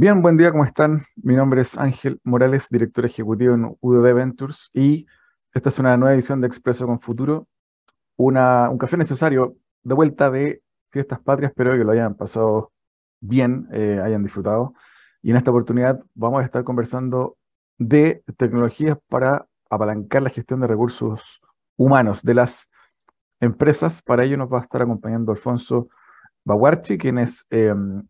Bien, buen día, ¿cómo están? Mi nombre es Ángel Morales, director ejecutivo en UDB Ventures y esta es una nueva edición de Expreso con Futuro, un café necesario de vuelta de fiestas patrias, espero que lo hayan pasado bien, eh, hayan disfrutado. Y en esta oportunidad vamos a estar conversando de tecnologías para apalancar la gestión de recursos humanos de las empresas. Para ello nos va a estar acompañando Alfonso Baguarchi, quien es em,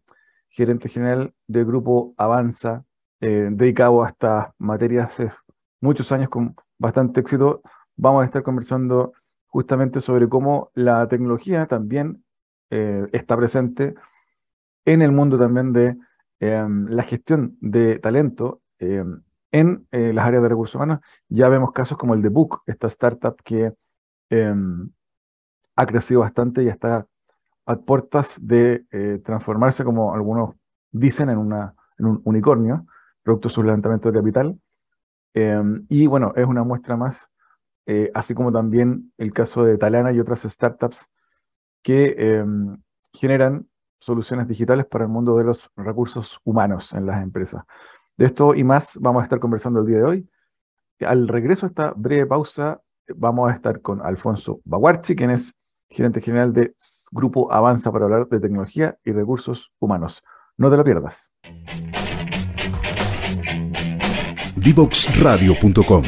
gerente general del grupo Avanza, eh, dedicado a estas materias hace muchos años con bastante éxito. Vamos a estar conversando justamente sobre cómo la tecnología también eh, está presente en el mundo también de em, la gestión de talento em, en eh, las áreas de recursos humanos. Ya vemos casos como el de Book, esta startup que em, ha crecido bastante y está a puertas de eh, transformarse, como algunos dicen, en, una, en un unicornio, producto de su levantamiento de capital. Em, y bueno, es una muestra más, eh, así como también el caso de Talana y otras startups que em, generan soluciones digitales para el mundo de los recursos humanos en las empresas. De esto y más vamos a estar conversando el día de hoy. Al regreso a esta breve pausa, vamos a estar con Alfonso Baguarchi, quien es gerente general de Grupo Avanza para hablar de tecnología y recursos humanos. No te lo pierdas. Divoxradio.com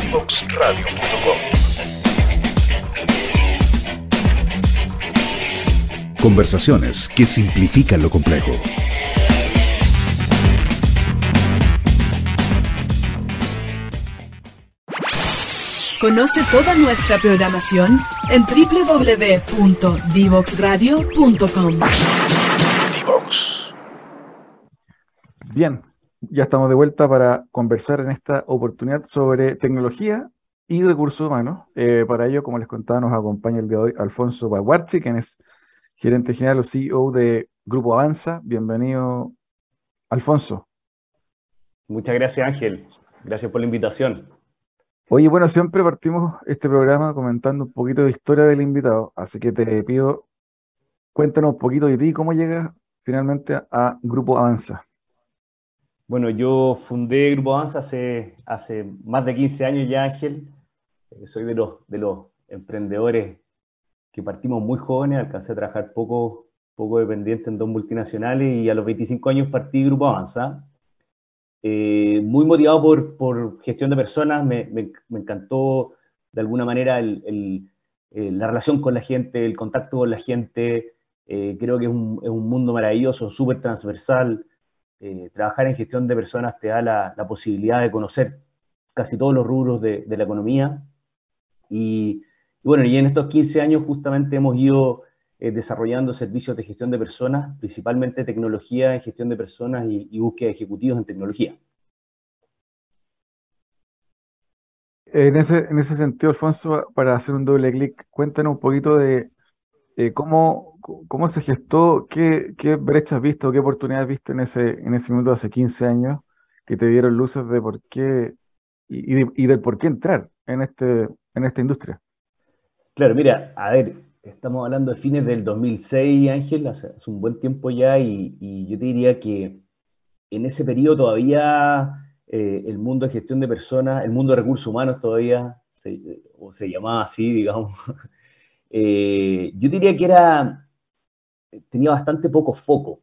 Conversaciones que simplifican lo complejo. Conoce toda nuestra programación en www.divoxradio.com. Bien, ya estamos de vuelta para conversar en esta oportunidad sobre tecnología y recursos humanos. Eh, para ello, como les contaba, nos acompaña el día de hoy Alfonso Baguarchi, quien es gerente general o CEO de Grupo Avanza. Bienvenido, Alfonso. Muchas gracias, Ángel. Gracias por la invitación. Oye, bueno, siempre partimos este programa comentando un poquito de historia del invitado, así que te pido, cuéntanos un poquito de ti, cómo llegas finalmente a Grupo Avanza. Bueno, yo fundé Grupo Avanza hace, hace más de 15 años ya, Ángel. Eh, soy de los, de los emprendedores que partimos muy jóvenes, alcancé a trabajar poco, poco dependiente en dos multinacionales y a los 25 años partí Grupo Avanza. Eh, muy motivado por, por, gestión de personas, me, me, encantó de alguna manera el, el, la relación con la gente, el contacto con la gente, eh, creo que es un, es un, mundo maravilloso, súper transversal. Eh, trabajar en gestión de personas te da la, posibilidad de conocer casi todos los rubros de, de la economía. Y, y, bueno, y en estos 15 años justamente hemos ido eh, desarrollando servicios de gestión de personas, principalmente tecnología en gestión de personas y, búsqueda de ejecutivos en tecnología. En ese, en ese sentido, Alfonso, para hacer un doble clic, cuéntanos un poquito de eh, cómo, cómo se gestó, qué, qué brechas has visto, qué oportunidades has visto en ese, en ese minuto hace 15 años que te dieron luces de por qué y, y, y del por qué entrar en, este, en esta industria. Claro, mira, a ver, estamos hablando de fines del 2006, Ángel, hace, un buen tiempo ya, y, yo te diría que en ese periodo todavía eh, el mundo de gestión de personas, el mundo de recursos humanos todavía, o se llamaba así, digamos, eh, yo diría que era, tenía bastante poco foco,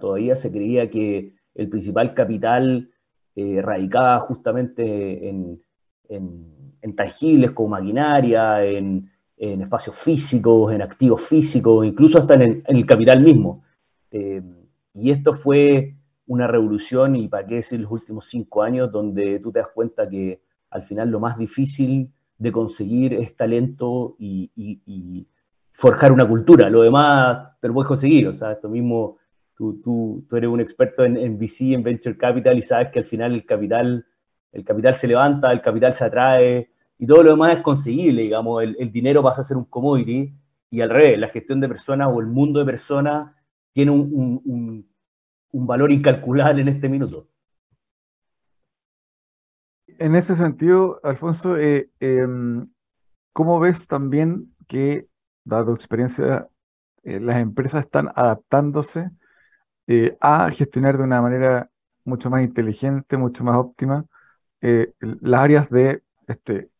todavía se creía que el principal capital eh, radicaba justamente en, en tangibles como maquinaria, en en espacios físicos, en activos físicos, incluso hasta en, el capital mismo. Eh, y esto fue una revolución, y para qué decir los últimos cinco años, donde tú te das cuenta que al final lo más difícil de conseguir es talento y, forjar una cultura. Lo demás te lo puedes conseguir, o sea, esto mismo, tú, tú, tú eres un experto en, en, VC, en Venture Capital, y sabes que al final el capital, el capital se levanta, el capital se atrae, y todo lo demás es conseguible, digamos, el, dinero pasa a ser un commodity y al revés, la gestión de personas o el mundo de personas tiene un, valor incalculable en este minuto. En ese sentido, Alfonso, eh, em, ¿cómo ves también que, dado tu experiencia, eh, las empresas están adaptándose eh, a gestionar de una manera mucho más inteligente, mucho más óptima, las áreas de este,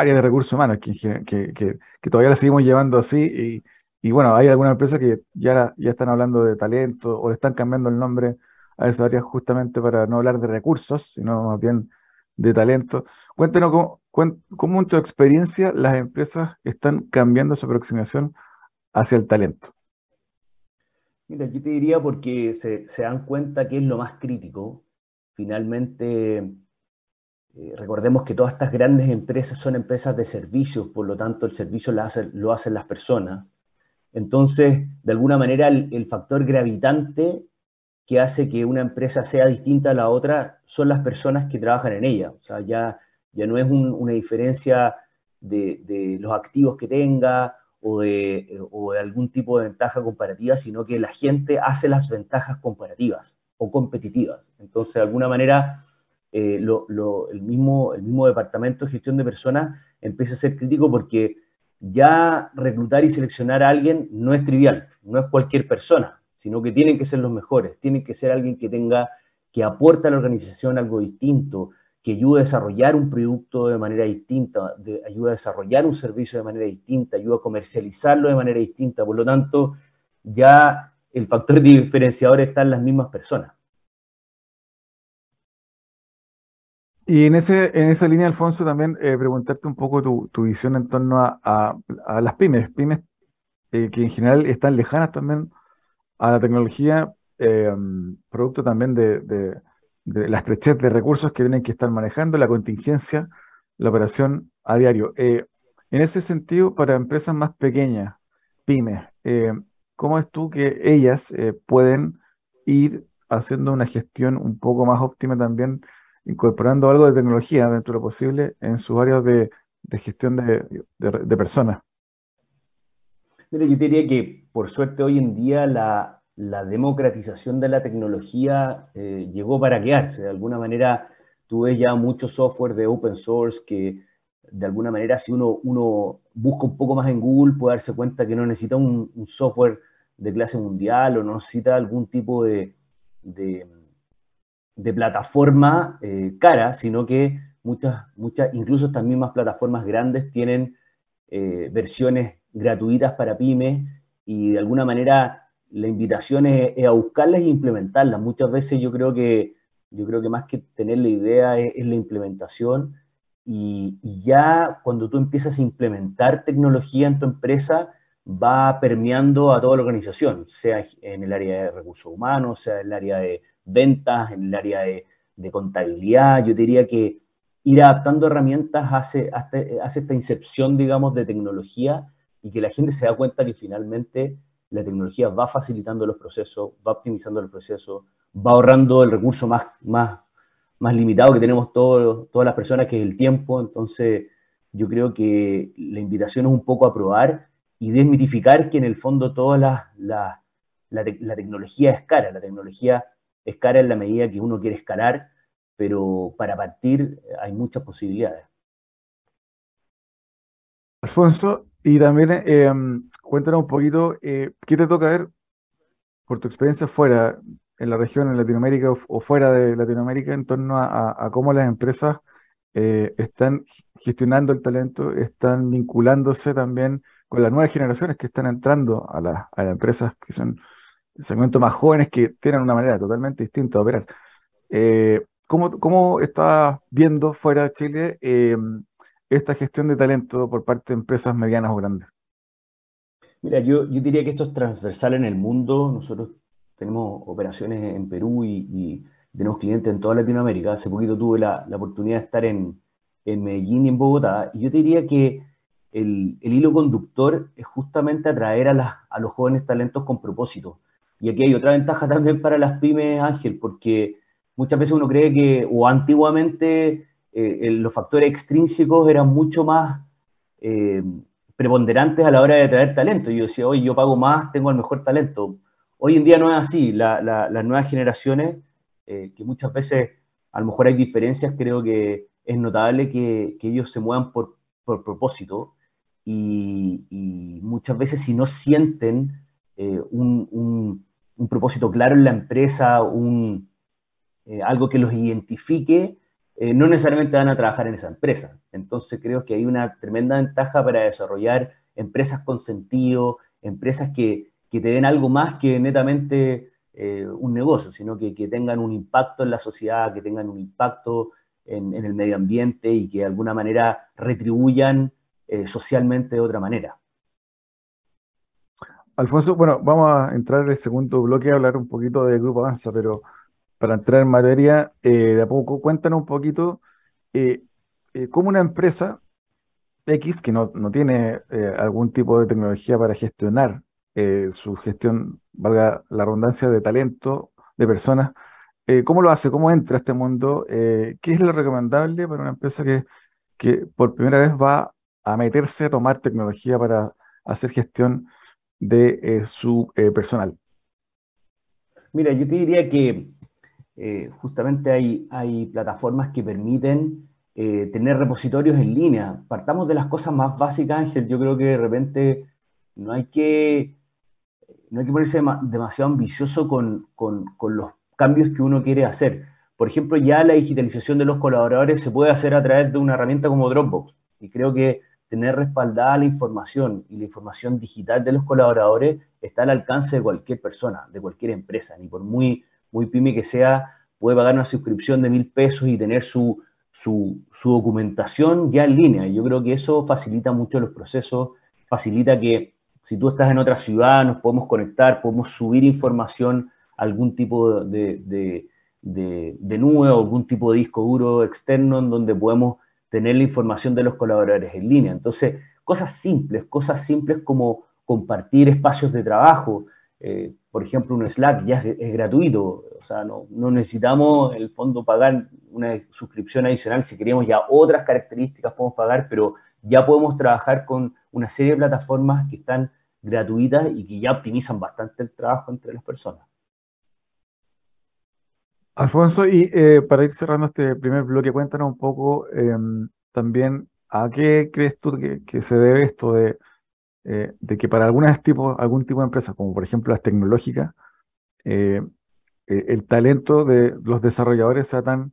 área de recursos humanos, que, que, que, todavía la seguimos llevando así, y, y bueno, hay algunas empresas que ya, ya están hablando de talento o están cambiando el nombre a esas áreas justamente para no hablar de recursos, sino más bien de talento. Cuéntenos cómo, cómo en tu experiencia las empresas están cambiando su aproximación hacia el talento. Mira, yo te diría porque se, se dan cuenta que es lo más crítico. Finalmente, eh, recordemos que todas estas grandes empresas son empresas de servicios, por lo tanto el servicio lo, hacen las personas. Entonces, de alguna manera, el, factor gravitante que hace que una empresa sea distinta a la otra son las personas que trabajan en ella. O sea, ya, ya no es una diferencia de, los activos que tenga o o de algún tipo de ventaja comparativa, sino que la gente hace las ventajas comparativas o competitivas. Entonces, de alguna manera, eh, el, mismo, el mismo departamento de gestión de personas empieza a ser crítico porque ya reclutar y seleccionar a alguien no es trivial, no es cualquier persona, sino que tienen que ser los mejores, tienen que ser alguien que tenga, que aporte a la organización algo distinto, que ayude a desarrollar un producto de manera distinta, de, ayuda a desarrollar un servicio de manera distinta, ayuda a comercializarlo de manera distinta. Por lo tanto, ya el factor diferenciador está en las mismas personas. Y en, ese, en esa línea, Alfonso, también eh, preguntarte un poco tu, visión en torno a, las pymes, pymes eh, que en general están lejanas también a la tecnología, eh, producto también de, de la estrechez de recursos que tienen que estar manejando, la contingencia, la operación a diario. Eh, en ese sentido, para empresas más pequeñas, pymes, ¿cómo es tú que ellas pueden ir haciendo una gestión un poco más óptima también, incorporando algo de tecnología dentro de lo posible en sus áreas de, gestión de, personas? Mira, yo diría que por suerte hoy en día la, la democratización de la tecnología eh, llegó para quedarse. De alguna manera, tú ves ya mucho software de open source que, de alguna manera, si uno, uno busca un poco más en Google, puede darse cuenta que no necesita un, software de clase mundial o no necesita algún tipo de, de, plataforma eh, cara, sino que muchas, muchas, incluso estas mismas plataformas grandes tienen eh, versiones gratuitas para pymes y de alguna manera la invitación es, a buscarlas e implementarlas. Muchas veces yo creo que, yo creo que más que tener la idea es, la implementación y, ya cuando tú empiezas a implementar tecnología en tu empresa, va permeando a toda la organización, sea en el área de recursos humanos, sea en el área de ventas, en el área de, contabilidad. Yo diría que ir adaptando herramientas hace, hace esta incepción, digamos, de tecnología y que la gente se da cuenta que finalmente la tecnología va facilitando los procesos, va optimizando el proceso, va ahorrando el recurso más, más, más limitado que tenemos todos, todas las personas, que es el tiempo. Entonces, yo creo que la invitación es un poco a probar y desmitificar que en el fondo toda la, la, la, tecnología es cara. La tecnología es cara en la medida que uno quiere escalar, pero para partir hay muchas posibilidades. Alfonso, y también eh, cuéntanos un poquito, eh, ¿qué te toca ver por tu experiencia fuera, en la región, en Latinoamérica o, fuera de Latinoamérica, en torno a, cómo las empresas eh, están gestionando el talento, están vinculándose también con las nuevas generaciones que están entrando a, las empresas, que son segmentos más jóvenes que tienen una manera totalmente distinta de operar. ¿cómo, ¿Cómo estás viendo fuera de Chile esta gestión de talento por parte de empresas medianas o grandes? Mira, yo, yo diría que esto es transversal en el mundo. Nosotros tenemos operaciones en Perú y, tenemos clientes en toda Latinoamérica. Hace poquito tuve la, oportunidad de estar en, en, Medellín y en Bogotá. Y yo diría que el, el hilo conductor es justamente atraer a, las, a los jóvenes talentos con propósito. Y aquí hay otra ventaja también para las pymes, Ángel, porque muchas veces uno cree que, o antiguamente, eh, los factores extrínsecos eran mucho más eh, preponderantes a la hora de traer talento. Yo decía, hoy yo pago más, tengo el mejor talento. Hoy en día no es así. las nuevas generaciones, eh, que muchas veces a lo mejor hay diferencias, creo que es notable que, ellos se muevan por, propósito y, muchas veces si no sienten un, propósito claro en la empresa, un, eh, algo que los identifique, eh, no necesariamente van a trabajar en esa empresa. Entonces creo que hay una tremenda ventaja para desarrollar empresas con sentido, empresas que, te den algo más que netamente un negocio, sino que, tengan un impacto en la sociedad, que tengan un impacto en, en el medio ambiente y que de alguna manera retribuyan socialmente de otra manera. Alfonso, bueno, vamos a entrar en el segundo bloque a hablar un poquito de Grupo Avanza, pero para entrar en materia, eh, de a poco, cuéntanos un poquito eh, eh, cómo una empresa X que no, tiene algún tipo de tecnología para gestionar su gestión, valga la redundancia, de talento, de personas, ¿cómo lo hace? ¿Cómo entra a este mundo? ¿Qué es lo recomendable para una empresa que, que por primera vez va a meterse a tomar tecnología para hacer gestión? De eh, su eh, personal? Mira, yo te diría que eh, justamente hay, hay, plataformas que permiten tener repositorios en línea. Partamos de las cosas más básicas, Ángel. Yo creo que de repente no hay que, no hay que ponerse demasiado ambicioso con, con, con los cambios que uno quiere hacer. Por ejemplo, ya la digitalización de los colaboradores se puede hacer a través de una herramienta como Dropbox. Y creo que tener respaldada la información y la información digital de los colaboradores está al alcance de cualquier persona, de cualquier empresa, ni por muy, muy pyme que sea, puede pagar una suscripción de mil pesos y tener su, su, documentación ya en línea. Yo creo que eso facilita mucho los procesos, facilita que si tú estás en otra ciudad nos podemos conectar, podemos subir información a algún tipo de, de, de, de nube o algún tipo de disco duro externo en donde podemos tener la información de los colaboradores en línea. Entonces, cosas simples, cosas simples como compartir espacios de trabajo. Eh, por ejemplo, un Slack ya es, gratuito, o sea, no, necesitamos en el fondo pagar una suscripción adicional. Si queríamos ya otras características, podemos pagar, pero ya podemos trabajar con una serie de plataformas que están gratuitas y que ya optimizan bastante el trabajo entre las personas. Alfonso, y eh, para ir cerrando este primer bloque, cuéntanos un poco em, también a qué crees tú que, se debe esto de, eh, que para algunas tipos, algún tipo de empresas, como por ejemplo las tecnológicas, eh, el talento de los desarrolladores sea tan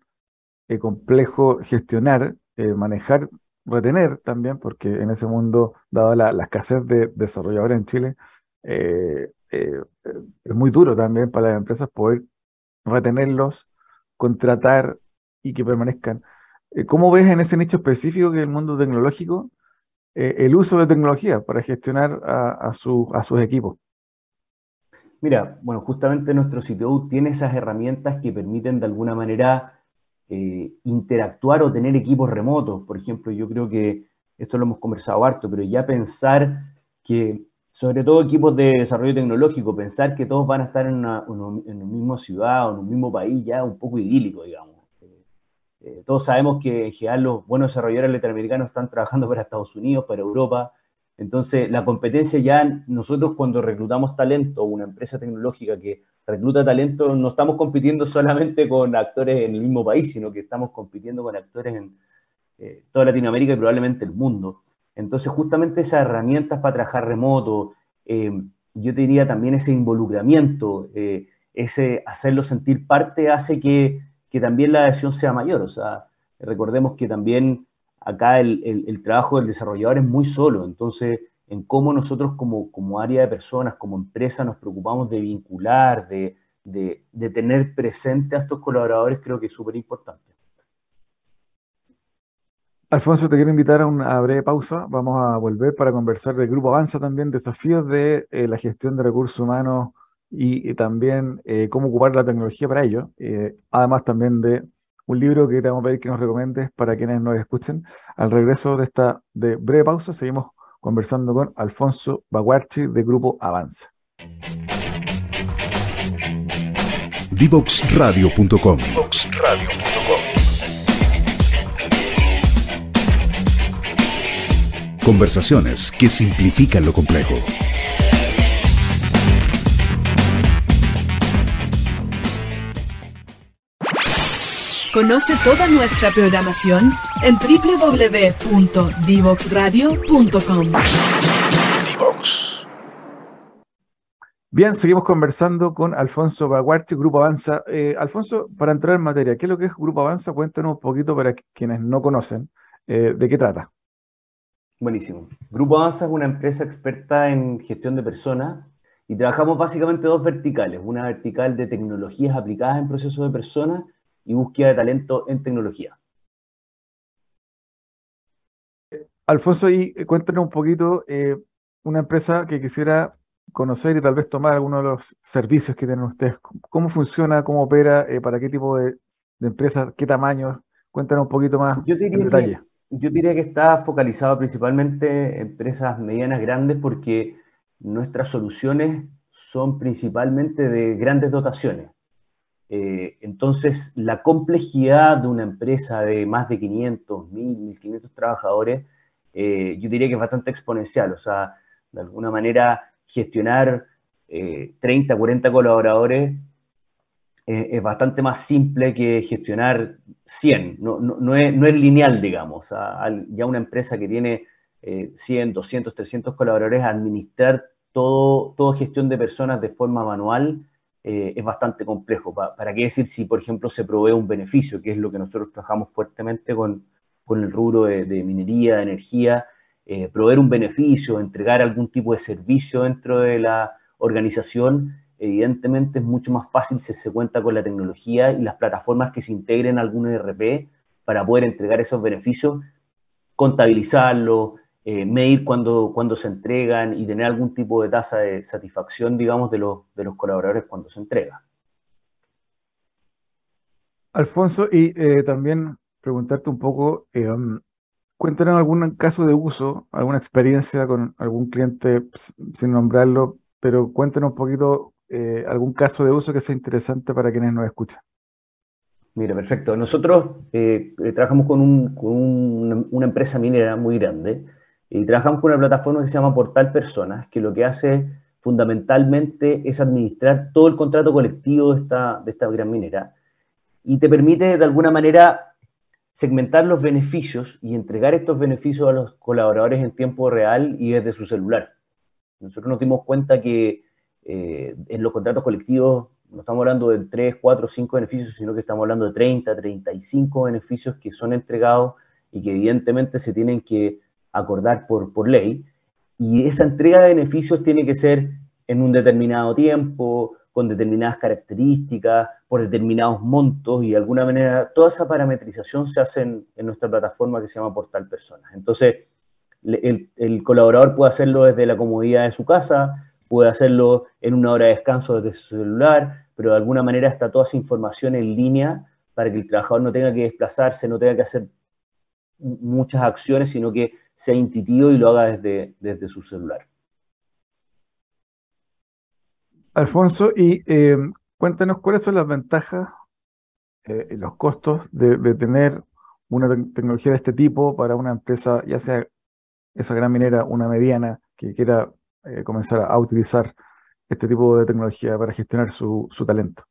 complejo gestionar, manejar, retener también, porque en ese mundo, dada la, la escasez de desarrolladores en Chile, es muy duro también para las empresas poder retenerlos, contratar y que permanezcan. Eh, ¿Cómo ves en ese nicho específico que es el mundo tecnológico eh, el uso de tecnología para gestionar a, sus equipos? Mira, bueno, justamente nuestro sitio tiene esas herramientas que permiten de alguna manera eh, interactuar o tener equipos remotos. Por ejemplo, yo creo que esto lo hemos conversado harto, pero ya pensar que sobre todo equipos de desarrollo tecnológico, pensar que todos van a estar en una, en misma ciudad o en un mismo país ya un poco idílico, digamos. Eh, eh, todos sabemos que en general los buenos desarrolladores latinoamericanos están trabajando para Estados Unidos, para Europa. Entonces, la competencia ya, nosotros cuando reclutamos talento, una empresa tecnológica que recluta talento, no estamos compitiendo solamente con actores en el mismo país, sino que estamos compitiendo con actores en eh, toda Latinoamérica y probablemente el mundo. Entonces, justamente esas herramientas para trabajar remoto, eh, yo diría también ese involucramiento, eh, ese hacerlo sentir parte hace que, también la adhesión sea mayor. O sea, recordemos que también acá el, trabajo del desarrollador es muy solo, entonces en cómo nosotros como, como área de personas, como empresa, nos preocupamos de vincular, de, de tener presente a estos colaboradores, creo que es súper importante. Alfonso, te quiero invitar a una breve pausa. Vamos a volver para conversar del Grupo Avanza también, desafíos de eh, la gestión de recursos humanos y, también eh, cómo ocupar la tecnología para ello. Eh, además también de un libro que te vamos a pedir que nos recomiendes para quienes nos escuchen. Al regreso de esta de breve pausa, seguimos conversando con Alfonso Baguarchi de Grupo Avanza. Divoxradio.com Conversaciones que simplifican lo complejo. Conoce toda nuestra programación en www.divoxradio.com. Bien, seguimos conversando con Alfonso Baguarchi, Grupo Avanza. Eh, Alfonso, para entrar en materia, ¿qué es lo que es Grupo Avanza? Cuéntanos un poquito para quienes no conocen, eh, ¿de qué trata? Buenísimo. Grupo Avanza es una empresa experta en gestión de personas y trabajamos básicamente dos verticales. Una vertical de tecnologías aplicadas en procesos de personas y búsqueda de talento en tecnología. Alfonso, y eh, cuéntanos un poquito, eh, una empresa que quisiera conocer y tal vez tomar algunos de los servicios que tienen ustedes. ¿Cómo funciona, cómo opera, eh, para qué tipo de, empresa, qué tamaño? Cuéntanos un poquito más yo diría en detalle. Que, yo diría que está focalizado principalmente en empresas medianas grandes porque nuestras soluciones son principalmente de grandes dotaciones. Eh, entonces, la complejidad de una empresa de más de 500, 1000, 1500 trabajadores, eh, yo diría que es bastante exponencial. O sea, de alguna manera, gestionar 30, eh, 40 colaboradores es bastante más simple que gestionar 100. No, no, es, no es, lineal, digamos. ya una empresa que tiene 100, 200, 300 colaboradores, administrar todo, todo gestión de personas de forma manual eh, es bastante complejo. ¿Para qué decir si, por ejemplo, se provee un beneficio, que es lo que nosotros trabajamos fuertemente con, con el rubro de, minería, de energía, eh, proveer un beneficio, entregar algún tipo de servicio dentro de la organización, evidentemente es mucho más fácil si se cuenta con la tecnología y las plataformas que se integren a algún ERP para poder entregar esos beneficios, contabilizarlo, eh, medir cuando, cuando se entregan y tener algún tipo de tasa de satisfacción, digamos, de los, de los colaboradores cuando se entrega. Alfonso, y eh, también preguntarte un poco, eh, cuéntanos algún caso de uso, alguna experiencia con algún cliente, sin nombrarlo, pero cuéntanos un poquito algún caso de uso que sea interesante para quienes nos escuchan. Mira, perfecto. Nosotros trabajamos con, un, con una empresa minera muy grande y trabajamos con una plataforma que se llama Portal Personas, que lo que hace fundamentalmente es administrar todo el contrato colectivo de esta, de esta gran minera y te permite de alguna manera segmentar los beneficios y entregar estos beneficios a los colaboradores en tiempo real y desde su celular. Nosotros nos dimos cuenta que eh, en los contratos colectivos no estamos hablando de 3, 4, 5 beneficios, sino que estamos hablando de 30, 35 beneficios que son entregados y que evidentemente se tienen que acordar por, por ley, y esa entrega de beneficios tiene que ser en un determinado tiempo, con determinadas características, por determinados montos, y de alguna manera toda esa parametrización se hace en, nuestra plataforma que se llama Portal Personas. Entonces, el, el, colaborador puede hacerlo desde la comodidad de su casa, puede hacerlo en una hora de descanso desde su celular, pero de alguna manera está toda esa información en línea para que el trabajador no tenga que desplazarse, no tenga que hacer muchas acciones, sino que sea intuitivo y lo haga desde, desde su celular. Alfonso, y eh, cuéntanos cuáles son las ventajas eh, y los costos de, tener una tecnología de este tipo para una empresa, ya sea esa gran minera, una mediana, que quiera eh, comenzar a, utilizar este tipo de tecnología para gestionar su, su talento.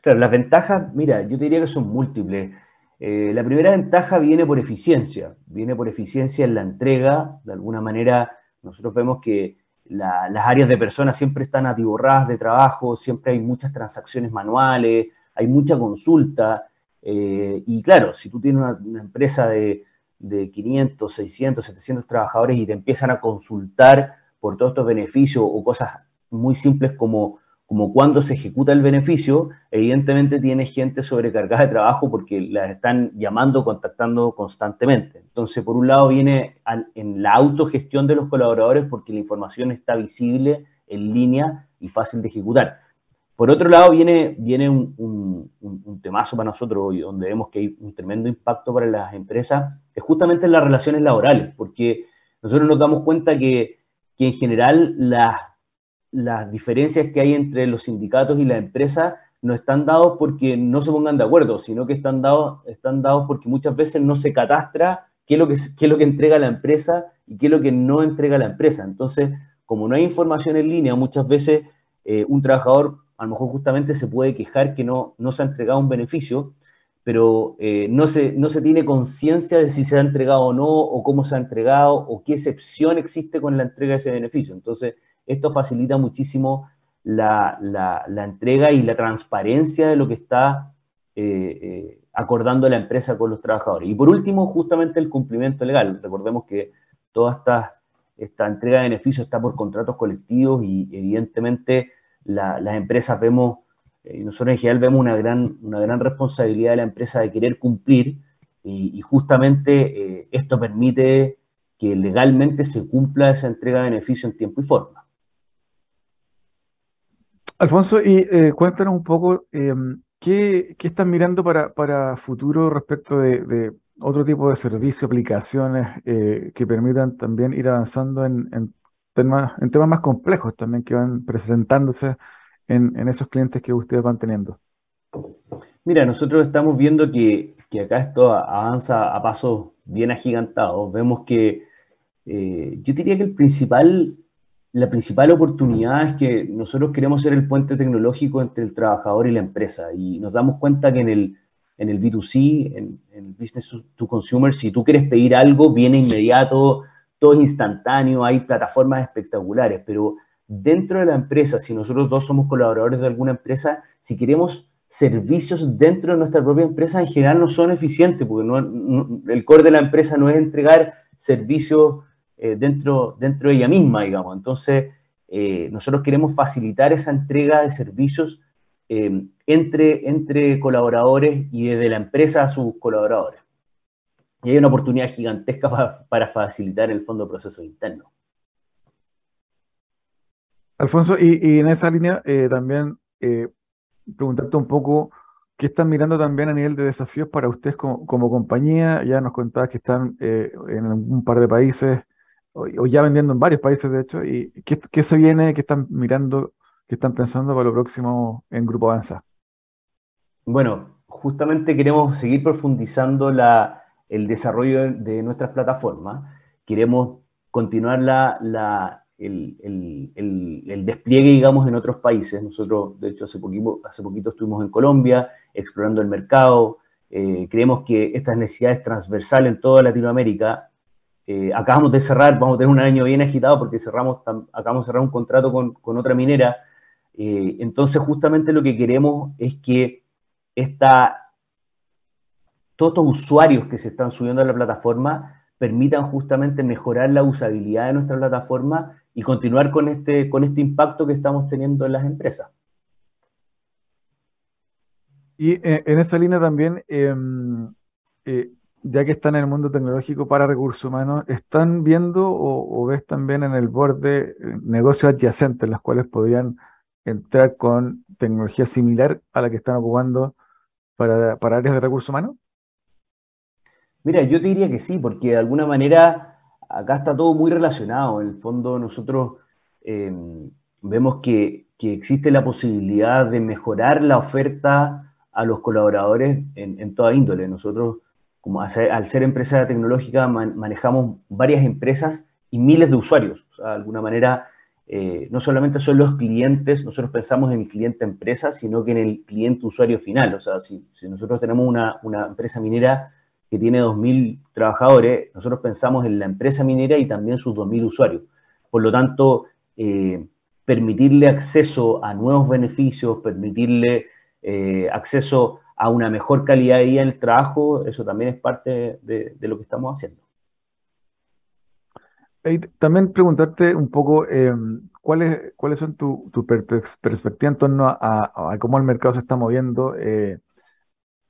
Claro, las ventajas, mira, yo diría que son múltiples. Eh, la primera ventaja viene por eficiencia, viene por eficiencia en la entrega. De alguna manera, nosotros vemos que las áreas de personas siempre están atiborradas de trabajo, siempre hay muchas transacciones manuales, hay mucha consulta. Eh, y claro, si tú tienes una, empresa de, de 500, 600, 700 trabajadores y te empiezan a consultar por todos estos beneficios o cosas muy simples como como cuando se ejecuta el beneficio, evidentemente tiene gente sobrecargada de trabajo porque la están llamando, contactando constantemente. Entonces, por un lado viene en la autogestión de los colaboradores porque la información está visible, en línea y fácil de ejecutar. Por otro lado, viene, viene un, temazo para nosotros hoy, donde vemos que hay un tremendo impacto para las empresas, es justamente en las relaciones laborales, porque nosotros nos damos cuenta que, que en general las diferencias que hay entre los sindicatos y la empresa no están dados porque no se pongan de acuerdo, sino que están dados, están dados porque muchas veces no se catastra qué es, lo que, qué es lo que entrega la empresa y qué es lo que no entrega la empresa. Entonces, como no hay información en línea, muchas veces eh, un trabajador a lo mejor justamente se puede quejar que no, no se ha entregado un beneficio, pero eh, no, se, no se tiene conciencia de si se ha entregado o no, o cómo se ha entregado, o qué excepción existe con la entrega de ese beneficio. Entonces, esto facilita muchísimo la, entrega y la transparencia de lo que está eh, eh, acordando la empresa con los trabajadores. Y por último, justamente el cumplimiento legal. Recordemos que toda esta, esta entrega de beneficios está por contratos colectivos y evidentemente las empresas vemos, y nosotros en general vemos una gran, una gran responsabilidad de la empresa de querer cumplir y, justamente esto permite que legalmente se cumpla esa entrega de beneficio en tiempo y forma. Alfonso, y eh, cuéntanos un poco em, ¿qué, están mirando para, para futuro respecto de, otro tipo de servicios, aplicaciones eh, que permitan también ir avanzando en, temas, en temas más complejos también que van presentándose en, esos clientes que ustedes van teniendo? Mira, nosotros estamos viendo que, que acá esto avanza a pasos bien agigantados. Vemos que eh, yo diría que el principal la principal oportunidad es que nosotros queremos ser el puente tecnológico entre el trabajador y la empresa y nos damos cuenta que en el, en el B2C, en, el Business to Consumer, si tú quieres pedir algo, viene inmediato, todo es instantáneo, hay plataformas espectaculares, pero dentro de la empresa, si nosotros dos somos colaboradores de alguna empresa, si queremos servicios dentro de nuestra propia empresa, en general no son eficientes, porque el core de la empresa no es entregar servicios eh, dentro, dentro de ella misma, digamos. Entonces, eh, nosotros queremos facilitar esa entrega de servicios eh, entre, entre colaboradores y desde la empresa a sus colaboradores. Y hay una oportunidad gigantesca para, facilitar el fondo de procesos internos. Alfonso, y, en esa línea también preguntarte un poco qué están mirando también a nivel de desafíos para ustedes como, compañía. Ya nos contabas que están en un par de países o, ya vendiendo en varios países, de hecho, y ¿qué, se viene, qué están mirando, qué están pensando para lo próximo en Grupo Avanza? Bueno, justamente queremos seguir profundizando la, el desarrollo de nuestras plataformas, queremos continuar la, el, despliegue, digamos, en otros países. Nosotros, de hecho, hace poquito, hace poquito estuvimos en Colombia explorando el mercado. Eh, creemos que estas necesidades transversales en toda Latinoamérica eh, acabamos de cerrar, vamos a tener un año bien agitado porque cerramos, acabamos de cerrar un contrato con, otra minera. Eh, entonces, justamente lo que queremos es que esta, todos estos usuarios que se están subiendo a la plataforma permitan justamente mejorar la usabilidad de nuestra plataforma y continuar con este, con este impacto que estamos teniendo en las empresas. Y eh, en esa línea también, em, ya que están en el mundo tecnológico para recursos humanos, ¿están viendo o, ves también en el borde eh, negocios adyacentes, en los cuales podrían entrar con tecnología similar a la que están ocupando para, áreas de recursos humanos? Mira, yo te diría que sí, porque de alguna manera acá está todo muy relacionado. En el fondo nosotros eh, vemos que, existe la posibilidad de mejorar la oferta a los colaboradores en, toda índole. Nosotros como al ser empresa tecnológica manejamos varias empresas y miles de usuarios. O sea, de alguna manera, eh, no solamente son los clientes, nosotros pensamos en el cliente empresa, sino que en el cliente usuario final. O sea, si, nosotros tenemos una, empresa minera que tiene 2.000 trabajadores, nosotros pensamos en la empresa minera y también sus 2.000 usuarios. Por lo tanto, eh, permitirle acceso a nuevos beneficios, permitirle eh, acceso a una mejor calidad de vida en el trabajo, eso también es parte de, lo que estamos haciendo. también preguntarte un poco em, cuáles cuáles son tu, tu perspectiva en torno a, cómo el mercado se está moviendo. Eh,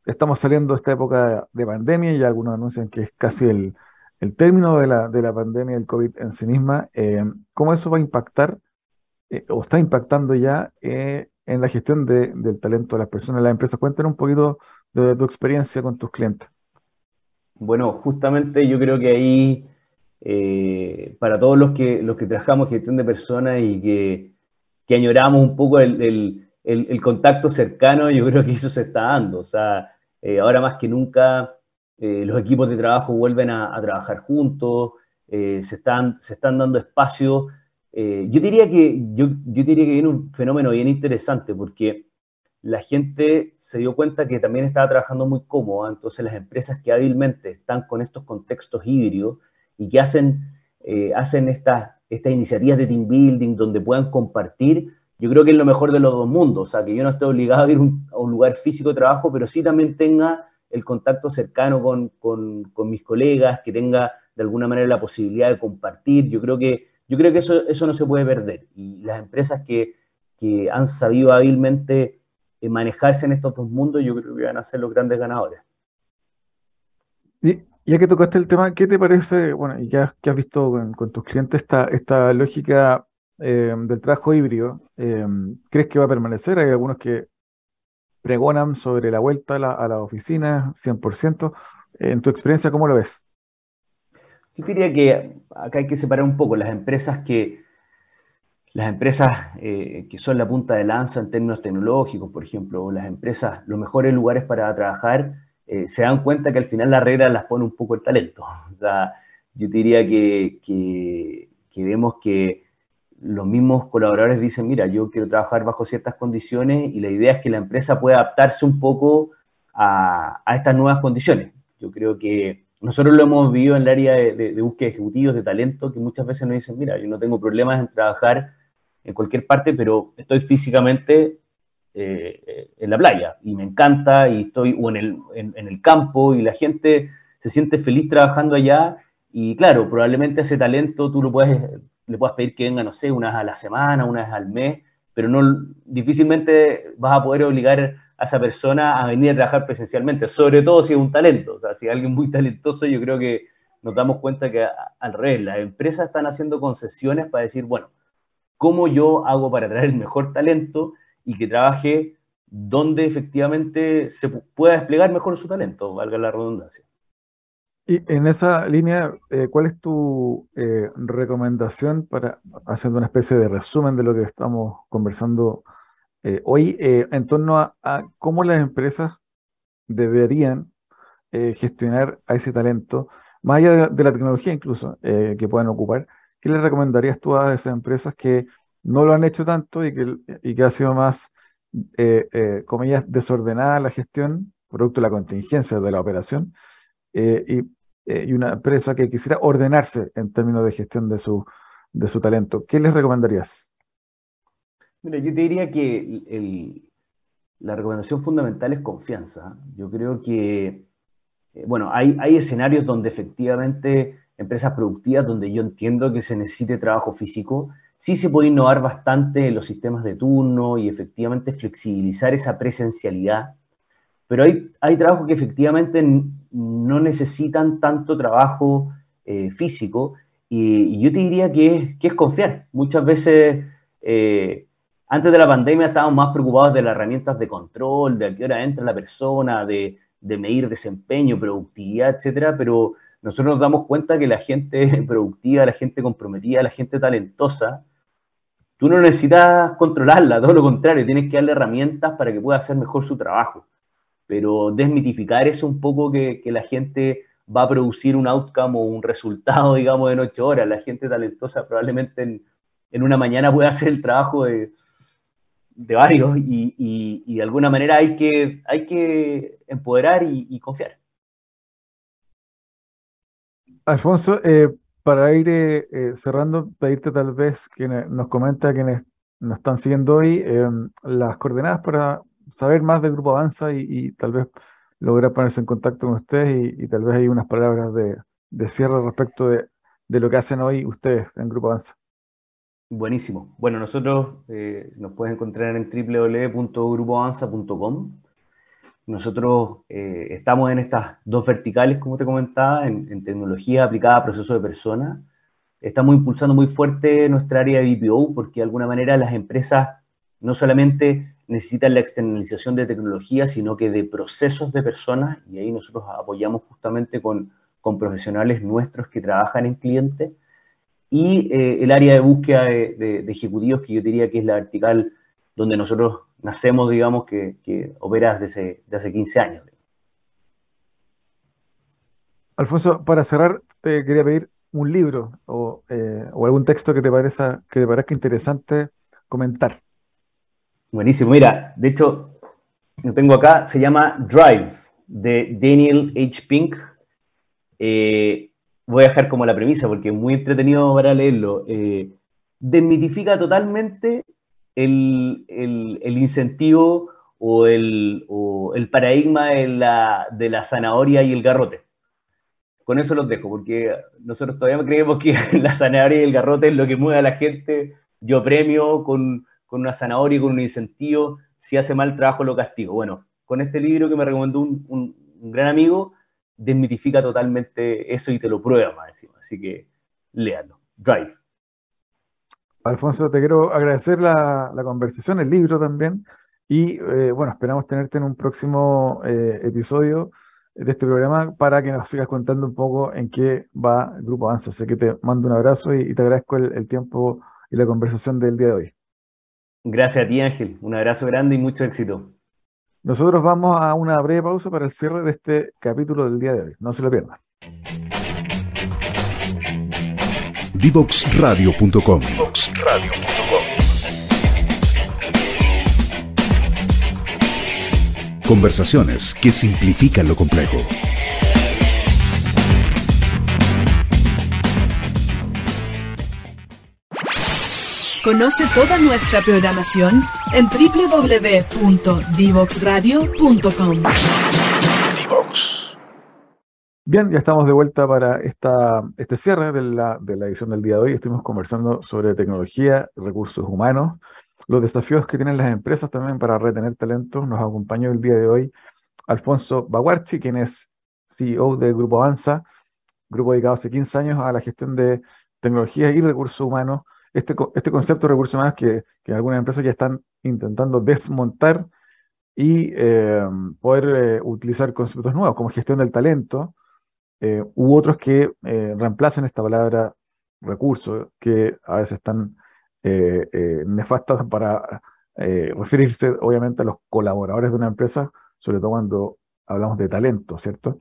estamos saliendo de esta época de pandemia y algunos anuncian que es casi el, término de la, de la, pandemia del COVID en sí misma. Em, ¿Cómo eso va a impactar eh, o está impactando ya eh, en la gestión del talento de las personas, de las empresas. Cuéntanos un poquito de, tu experiencia con tus clientes. Bueno, justamente yo creo que ahí, eh, para todos los que, los que trabajamos gestión de personas y que, añoramos un poco el, contacto cercano, yo creo que eso se está dando. O sea, eh, ahora más que nunca eh, los equipos de trabajo vuelven a, trabajar juntos, se, están, se están dando espacios eh, yo, diría que, yo, yo diría que viene un fenómeno bien interesante porque la gente se dio cuenta que también estaba trabajando muy cómoda, entonces las empresas que hábilmente están con estos contextos híbridos y que hacen, eh, hacen estas, estas iniciativas de team building donde puedan compartir, yo creo que es lo mejor de los dos mundos, o sea, que yo no esté obligado a ir a un lugar físico de trabajo, pero sí también tenga el contacto cercano con, con, mis colegas, que tenga de alguna manera la posibilidad de compartir. Yo creo que, yo creo que eso, eso no se puede perder. Y las empresas que, que han sabido hábilmente eh, manejarse en estos dos mundos, yo creo que van a ser los grandes ganadores. Y ya que tocaste el tema, ¿qué te parece, bueno, y ya que has visto con, tus clientes esta, esta lógica eh, del trabajo híbrido? Eh, ¿Crees que va a permanecer? Hay algunos que pregonan sobre la vuelta a la, oficina 100%. En tu experiencia, ¿cómo lo ves? Yo diría que acá hay que separar un poco las empresas que, las empresas eh, que son la punta de lanza en términos tecnológicos, por ejemplo, las empresas, los mejores lugares para trabajar, eh, se dan cuenta que al final la regla las pone un poco el talento. O sea, yo diría que, que vemos que los mismos colaboradores dicen, mira, yo quiero trabajar bajo ciertas condiciones y la idea es que la empresa pueda adaptarse un poco a, estas nuevas condiciones. Yo creo que nosotros lo hemos vivido en el área de, búsqueda de ejecutivos, de talento, que muchas veces nos dicen, mira, yo no tengo problemas en trabajar en cualquier parte, pero estoy físicamente eh, en la playa y me encanta y estoy o en el, en el campo y la gente se siente feliz trabajando allá y claro, probablemente ese talento tú lo puedes le puedas pedir que venga, no sé, unas a la semana, unas al mes, pero no difícilmente vas a poder obligar a esa persona a venir a trabajar presencialmente, sobre todo si es un talento. O sea, si es alguien muy talentoso, yo creo que nos damos cuenta que al revés, las empresas están haciendo concesiones para decir, bueno, ¿cómo yo hago para traer el mejor talento y que trabaje donde efectivamente se pueda desplegar mejor su talento, valga la redundancia? Y en esa línea, eh, ¿cuál es tu eh, recomendación para, haciendo una especie de resumen de lo que estamos conversando eh, hoy, en torno a, cómo las empresas deberían gestionar a ese talento, más allá de, la tecnología incluso, que puedan ocupar? ¿Qué le recomendarías tú a esas empresas que no lo han hecho tanto y que, y que ha sido más, comillas, desordenada la gestión, producto de la contingencia de la operación? y eh, y una empresa que quisiera ordenarse en términos de gestión de su, de su talento, ¿qué les recomendarías? Mira, yo te diría que la recomendación fundamental es confianza. Yo creo que, eh, bueno, hay, hay escenarios donde efectivamente empresas productivas, donde yo entiendo que se necesite trabajo físico, sí se puede innovar bastante en los sistemas de turno y efectivamente flexibilizar esa presencialidad pero hay, hay que efectivamente no necesitan tanto trabajo eh, físico y, yo te diría que es, confiar. Muchas veces, eh, antes de la pandemia estábamos más preocupados de las herramientas de control, de a qué hora entra la persona, de, de medir desempeño, productividad, etcétera, pero nosotros nos damos cuenta que la gente productiva, la gente comprometida, la gente talentosa, tú no necesitas controlarla, todo lo contrario, tienes que darle herramientas para que pueda hacer mejor su trabajo pero desmitificar eso un poco que, la gente va a producir un outcome o un resultado, digamos, en ocho horas. La gente talentosa probablemente en, una mañana puede hacer el trabajo de, varios y, de alguna manera hay que, hay que empoderar y, confiar. Alfonso, eh, para ir eh, eh, cerrando, pedirte tal vez que nos comenta quienes nos están siguiendo hoy las coordenadas para saber más del Grupo Avanza y, tal vez lograr ponerse en contacto con ustedes y, tal vez hay unas palabras de, cierre respecto de, lo que hacen hoy ustedes en Grupo Avanza. Buenísimo. Bueno, nosotros eh, nos pueden encontrar en www.grupoavanza.com. Nosotros eh, estamos en estas dos verticales, como te comentaba, en, en, tecnología aplicada a procesos de personas. Estamos impulsando muy fuerte nuestra área de BPO porque de alguna manera las empresas no solamente necesitan la externalización de tecnología, sino que de procesos de personas, y ahí nosotros apoyamos justamente con, profesionales nuestros que trabajan en clientes, y eh, el área de búsqueda de, ejecutivos, que yo diría que es la vertical donde nosotros nacemos, digamos, que, que opera desde, hace 15 años. Alfonso, para cerrar, te quería pedir un libro o, eh, o algún texto que te, parezca, que te parezca interesante comentar. Buenísimo, mira, de hecho, lo tengo acá, se llama Drive, de Daniel H. Pink. Eh, voy a dejar como la premisa porque es muy entretenido para leerlo. Eh, desmitifica totalmente el, incentivo o el, el paradigma de la, de la zanahoria y el garrote. Con eso los dejo, porque nosotros todavía creemos que la zanahoria y el garrote es lo que mueve a la gente. Yo premio con, una zanahoria y con un incentivo. Si hace mal trabajo, lo castigo. Bueno, con este libro que me recomendó un, gran amigo, desmitifica totalmente eso y te lo prueba más encima. Así que léalo. Drive. Alfonso, te quiero agradecer la, conversación, el libro también. Y eh, bueno, esperamos tenerte en un próximo eh, episodio de este programa para que nos sigas contando un poco en qué va el Grupo Avanza. Así que te mando un abrazo y, te agradezco el, tiempo y la conversación del día de hoy. Gracias a ti, Ángel. Un abrazo grande y mucho éxito. Nosotros vamos a una breve pausa para el cierre de este capítulo del día de hoy. No se lo pierdan. Divoxradio.com Conversaciones que simplifican lo complejo. Conoce toda nuestra programación en www.divoxradio.com. Bien, ya estamos de vuelta para esta, este cierre de la, de la edición del día de hoy. Estuvimos conversando sobre tecnología, recursos humanos los desafíos que tienen las empresas también para retener talento. Nos acompañó el día de hoy Alfonso Baguarchi, quien es CEO del Grupo Avanza, grupo dedicado hace 15 años a la gestión de tecnología y recursos humanos. Este, este concepto de recursos humanos que, algunas empresas ya están intentando desmontar y eh, poder eh, utilizar conceptos nuevos como gestión del talento eh, u otros que reemplacen esta palabra recurso que a veces están eh, eh, nefastas para eh, referirse obviamente a los colaboradores de una empresa, sobre todo cuando hablamos de talento, ¿cierto?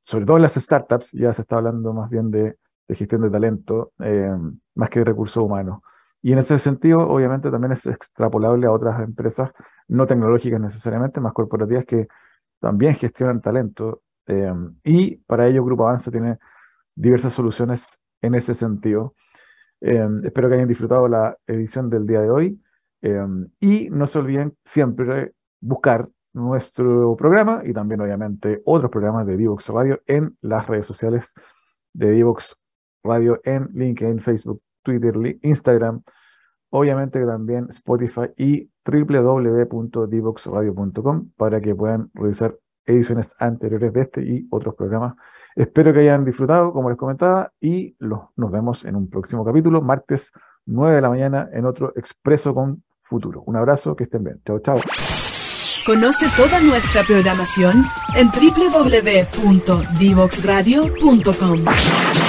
sobre todo en las startups ya se está hablando más bien de, gestión de talento, más que de recursos humanos. Y en ese sentido, obviamente, también es extrapolable a otras empresas no tecnológicas necesariamente, más corporativas que también gestionan talento. y para ello, Grupo Avanza tiene diversas soluciones en ese sentido. Em, espero que hayan disfrutado la edición del día de hoy. Em, y no se olviden siempre buscar nuestro programa y también obviamente otros programas de Divox Radio en las redes sociales de Divox Radio en LinkedIn, Facebook, Twitter, Instagram, obviamente también Spotify y www.divoxradio.com para que puedan revisar ediciones anteriores de este y otros programas Espero que hayan disfrutado, como les comentaba, y nos vemos en un próximo capítulo, martes 9 de la mañana, en otro Expreso con Futuro. Un abrazo, que estén bien. Chao, chao. Conoce toda nuestra programación en www.divoxradio.com.